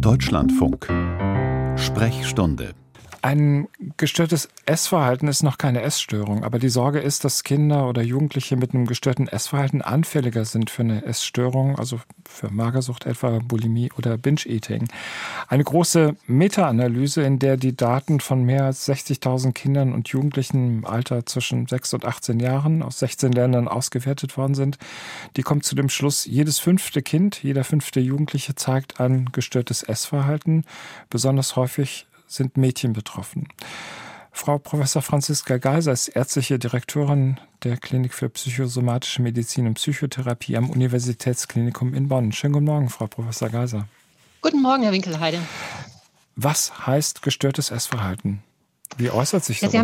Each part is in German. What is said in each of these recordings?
Deutschlandfunk. Sprechstunde ein gestörtes Essverhalten ist noch keine Essstörung, aber die Sorge ist, dass Kinder oder Jugendliche mit einem gestörten Essverhalten anfälliger sind für eine Essstörung, also für Magersucht etwa, Bulimie oder Binge-Eating. Eine große Meta-Analyse, in der die Daten von mehr als 60.000 Kindern und Jugendlichen im Alter zwischen 6 und 18 Jahren aus 16 Ländern ausgewertet worden sind, die kommt zu dem Schluss, jedes fünfte Kind, jeder fünfte Jugendliche zeigt ein gestörtes Essverhalten. Besonders häufig sind Mädchen betroffen. Frau Professor Franziska Geiser ist ärztliche Direktorin der Klinik für psychosomatische Medizin und Psychotherapie am Universitätsklinikum in Bonn. Schönen guten Morgen, Frau Professor Geiser. Guten Morgen, Herr Winkelheide. Was heißt gestörtes Essverhalten? Wie äußert sich das? Ja,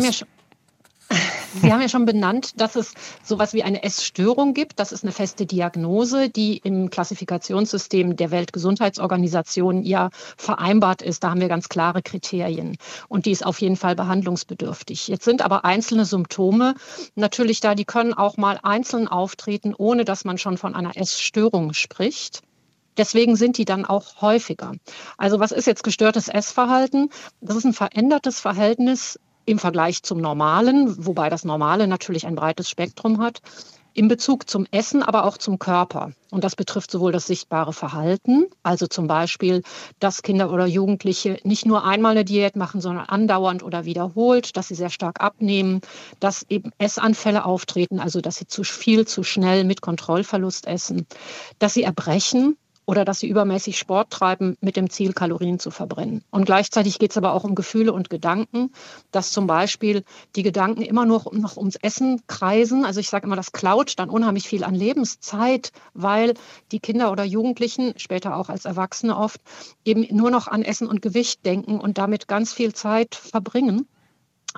Sie haben ja schon benannt, dass es sowas wie eine Essstörung gibt. Das ist eine feste Diagnose, die im Klassifikationssystem der Weltgesundheitsorganisation ja vereinbart ist. Da haben wir ganz klare Kriterien. Und die ist auf jeden Fall behandlungsbedürftig. Jetzt sind aber einzelne Symptome natürlich da, die können auch mal einzeln auftreten, ohne dass man schon von einer Essstörung spricht. Deswegen sind die dann auch häufiger. Also was ist jetzt gestörtes Essverhalten? Das ist ein verändertes Verhältnis im Vergleich zum Normalen, wobei das Normale natürlich ein breites Spektrum hat, in Bezug zum Essen, aber auch zum Körper. Und das betrifft sowohl das sichtbare Verhalten, also zum Beispiel, dass Kinder oder Jugendliche nicht nur einmal eine Diät machen, sondern andauernd oder wiederholt, dass sie sehr stark abnehmen, dass eben Essanfälle auftreten, also dass sie zu viel, zu schnell mit Kontrollverlust essen, dass sie erbrechen, oder dass sie übermäßig Sport treiben mit dem Ziel, Kalorien zu verbrennen. Und gleichzeitig geht es aber auch um Gefühle und Gedanken, dass zum Beispiel die Gedanken immer nur noch ums Essen kreisen. Also ich sage immer, das klaut dann unheimlich viel an Lebenszeit, weil die Kinder oder Jugendlichen, später auch als Erwachsene oft, eben nur noch an Essen und Gewicht denken und damit ganz viel Zeit verbringen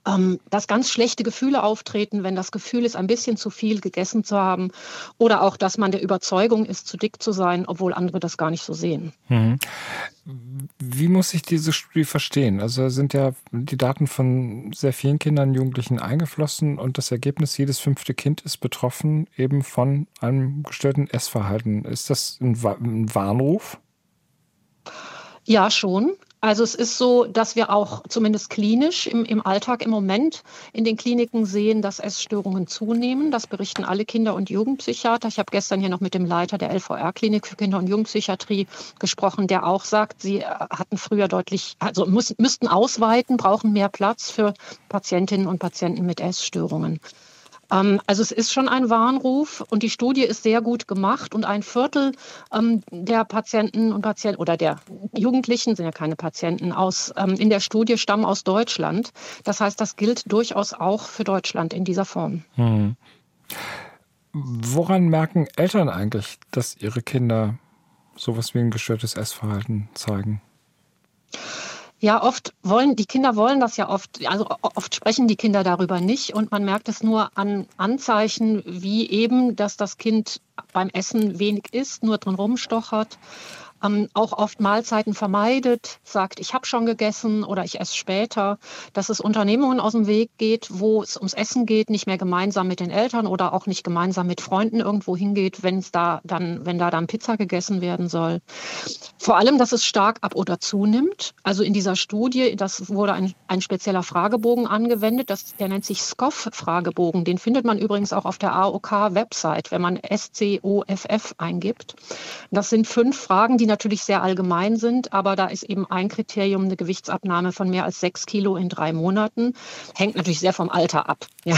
ähm, dass ganz schlechte Gefühle auftreten, wenn das Gefühl ist, ein bisschen zu viel gegessen zu haben oder auch, dass man der Überzeugung ist, zu dick zu sein, obwohl andere das gar nicht so sehen. Mhm. Wie muss ich diese Studie verstehen? Also sind ja die Daten von sehr vielen Kindern und Jugendlichen eingeflossen und das Ergebnis, jedes fünfte Kind ist betroffen eben von einem gestörten Essverhalten. Ist das ein Warnruf? Ja, schon. Also es ist so, dass wir auch zumindest klinisch im, im Alltag im Moment in den Kliniken sehen, dass Essstörungen zunehmen. Das berichten alle Kinder- und Jugendpsychiater. Ich habe gestern hier noch mit dem Leiter der LVR-Klinik für Kinder- und Jugendpsychiatrie gesprochen, der auch sagt, sie äh, hatten früher deutlich, also muss, müssten ausweiten, brauchen mehr Platz für Patientinnen und Patienten mit Essstörungen. Ähm, also es ist schon ein Warnruf und die Studie ist sehr gut gemacht und ein Viertel ähm, der Patienten und Patienten oder der Jugendlichen sind ja keine Patienten aus ähm, in der Studie stammen aus Deutschland. Das heißt, das gilt durchaus auch für Deutschland in dieser Form. Hm. Woran merken Eltern eigentlich, dass ihre Kinder sowas wie ein gestörtes Essverhalten zeigen? Ja, oft wollen, die Kinder wollen das ja oft, also oft sprechen die Kinder darüber nicht und man merkt es nur an Anzeichen, wie eben, dass das Kind beim Essen wenig isst, nur drin rumstochert ähm, auch oft Mahlzeiten vermeidet, sagt, ich habe schon gegessen oder ich esse später, dass es Unternehmungen aus dem Weg geht, wo es ums Essen geht, nicht mehr gemeinsam mit den Eltern oder auch nicht gemeinsam mit Freunden irgendwo hingeht, wenn es da dann, wenn da dann Pizza gegessen werden soll. Vor allem, dass es stark ab oder zunimmt. Also in dieser Studie, das wurde ein, ein spezieller Fragebogen angewendet, das, der nennt sich SCOFF-Fragebogen. Den findet man übrigens auch auf der AOK-Website, wenn man SCOFF eingibt. Das sind fünf Fragen, die natürlich sehr allgemein sind, aber da ist eben ein Kriterium eine Gewichtsabnahme von mehr als sechs Kilo in drei Monaten. Hängt natürlich sehr vom Alter ab. Ja,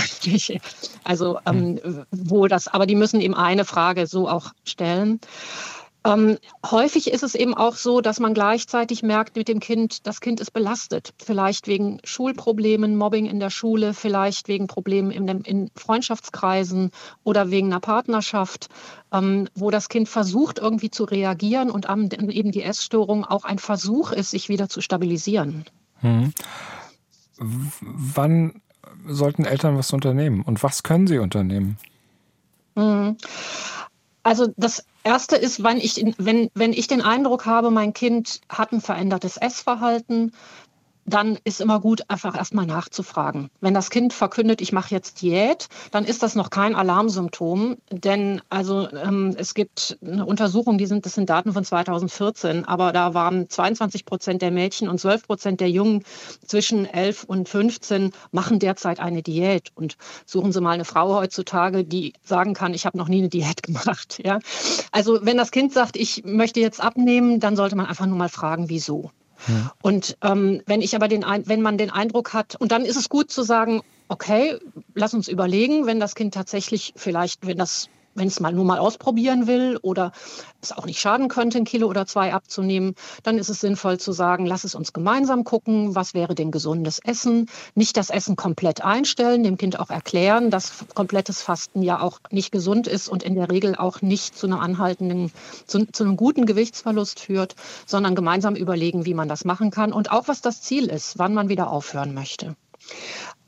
also ähm, wo das, aber die müssen eben eine Frage so auch stellen. Ähm, häufig ist es eben auch so, dass man gleichzeitig merkt mit dem Kind, das Kind ist belastet. Vielleicht wegen Schulproblemen, Mobbing in der Schule, vielleicht wegen Problemen in, dem, in Freundschaftskreisen oder wegen einer Partnerschaft, ähm, wo das Kind versucht irgendwie zu reagieren und eben die Essstörung auch ein Versuch ist, sich wieder zu stabilisieren. Hm. Wann sollten Eltern was unternehmen und was können sie unternehmen? Hm. Also das Erste ist, wenn ich, wenn, wenn ich den Eindruck habe, mein Kind hat ein verändertes Essverhalten, dann ist immer gut, einfach erstmal nachzufragen. Wenn das Kind verkündet, ich mache jetzt Diät, dann ist das noch kein Alarmsymptom, denn also ähm, es gibt eine Untersuchung, die sind, das sind Daten von 2014, aber da waren 22 Prozent der Mädchen und 12 Prozent der Jungen zwischen 11 und 15 machen derzeit eine Diät und suchen Sie mal eine Frau heutzutage, die sagen kann, ich habe noch nie eine Diät gemacht. Ja? Also wenn das Kind sagt, ich möchte jetzt abnehmen, dann sollte man einfach nur mal fragen, wieso. Und ähm, wenn ich aber den, wenn man den Eindruck hat, und dann ist es gut zu sagen, okay, lass uns überlegen, wenn das Kind tatsächlich vielleicht, wenn das wenn es mal nur mal ausprobieren will oder es auch nicht schaden könnte, ein Kilo oder zwei abzunehmen, dann ist es sinnvoll zu sagen, lass es uns gemeinsam gucken, was wäre denn gesundes Essen. Nicht das Essen komplett einstellen, dem Kind auch erklären, dass komplettes Fasten ja auch nicht gesund ist und in der Regel auch nicht zu einem anhaltenden, zu, zu einem guten Gewichtsverlust führt, sondern gemeinsam überlegen, wie man das machen kann und auch was das Ziel ist, wann man wieder aufhören möchte.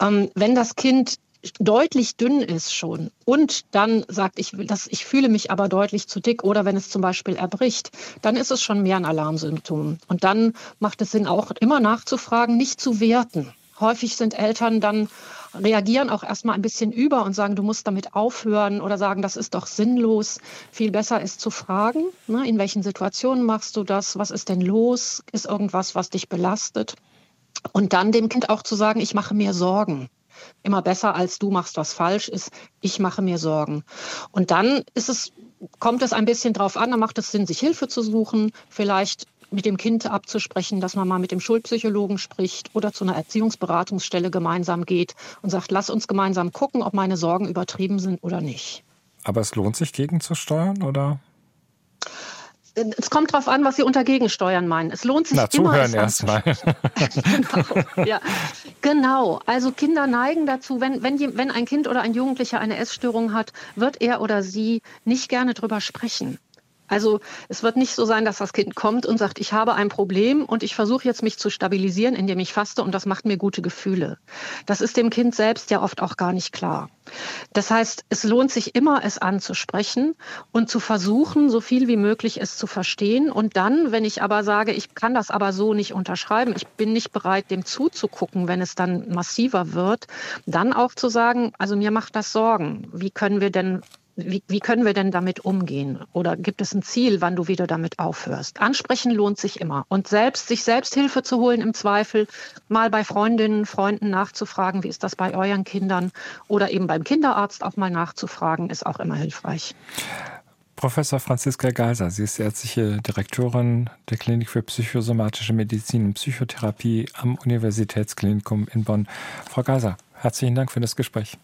Ähm, wenn das Kind deutlich dünn ist schon und dann sagt, ich, das, ich fühle mich aber deutlich zu dick oder wenn es zum Beispiel erbricht, dann ist es schon mehr ein Alarmsymptom. Und dann macht es Sinn, auch immer nachzufragen, nicht zu werten. Häufig sind Eltern dann reagieren auch erstmal ein bisschen über und sagen, du musst damit aufhören oder sagen, das ist doch sinnlos. Viel besser ist zu fragen, ne, in welchen Situationen machst du das? Was ist denn los? Ist irgendwas, was dich belastet? Und dann dem Kind auch zu sagen, ich mache mir Sorgen immer besser als du machst was falsch ist, ich mache mir Sorgen. Und dann ist es, kommt es ein bisschen drauf an, dann macht es Sinn, sich Hilfe zu suchen, vielleicht mit dem Kind abzusprechen, dass man mal mit dem Schulpsychologen spricht oder zu einer Erziehungsberatungsstelle gemeinsam geht und sagt, lass uns gemeinsam gucken, ob meine Sorgen übertrieben sind oder nicht. Aber es lohnt sich gegenzusteuern, oder? Es kommt darauf an, was Sie unter Gegensteuern meinen. Es lohnt sich Na, immer. Zuhören erstmal. genau, ja. genau. Also Kinder neigen dazu, wenn, wenn, wenn ein Kind oder ein Jugendlicher eine Essstörung hat, wird er oder sie nicht gerne drüber sprechen. Also es wird nicht so sein, dass das Kind kommt und sagt, ich habe ein Problem und ich versuche jetzt mich zu stabilisieren, indem ich faste und das macht mir gute Gefühle. Das ist dem Kind selbst ja oft auch gar nicht klar. Das heißt, es lohnt sich immer, es anzusprechen und zu versuchen, so viel wie möglich es zu verstehen. Und dann, wenn ich aber sage, ich kann das aber so nicht unterschreiben, ich bin nicht bereit, dem zuzugucken, wenn es dann massiver wird, dann auch zu sagen, also mir macht das Sorgen. Wie können wir denn wie, wie, können wir denn damit umgehen? Oder gibt es ein Ziel, wann du wieder damit aufhörst? Ansprechen lohnt sich immer. Und selbst, sich selbst Hilfe zu holen im Zweifel, mal bei Freundinnen, Freunden nachzufragen, wie ist das bei euren Kindern? Oder eben beim Kinderarzt auch mal nachzufragen, ist auch immer hilfreich. Professor Franziska Geiser, Sie ist ärztliche Direktorin der Klinik für psychosomatische Medizin und Psychotherapie am Universitätsklinikum in Bonn. Frau Geiser, herzlichen Dank für das Gespräch.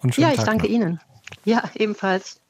Und schönen ja, ich Tag danke noch. Ihnen. Ja, ebenfalls.